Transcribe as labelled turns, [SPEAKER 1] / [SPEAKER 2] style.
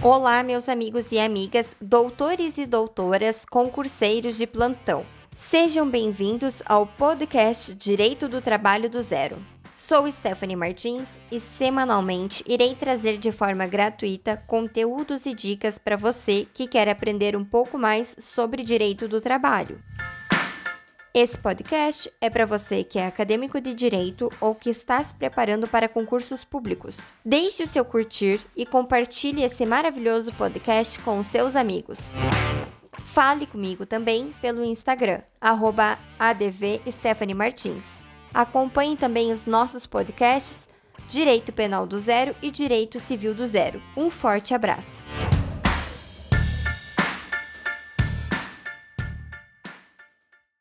[SPEAKER 1] Olá, meus amigos e amigas, doutores e doutoras, concurseiros de plantão. Sejam bem-vindos ao podcast Direito do Trabalho do Zero. Sou Stephanie Martins e semanalmente irei trazer de forma gratuita conteúdos e dicas para você que quer aprender um pouco mais sobre direito do trabalho. Esse podcast é para você que é acadêmico de direito ou que está se preparando para concursos públicos. Deixe o seu curtir e compartilhe esse maravilhoso podcast com os seus amigos. Fale comigo também pelo Instagram, @advstephaniemartins. Acompanhe também os nossos podcasts Direito Penal do Zero e Direito Civil do Zero. Um forte abraço!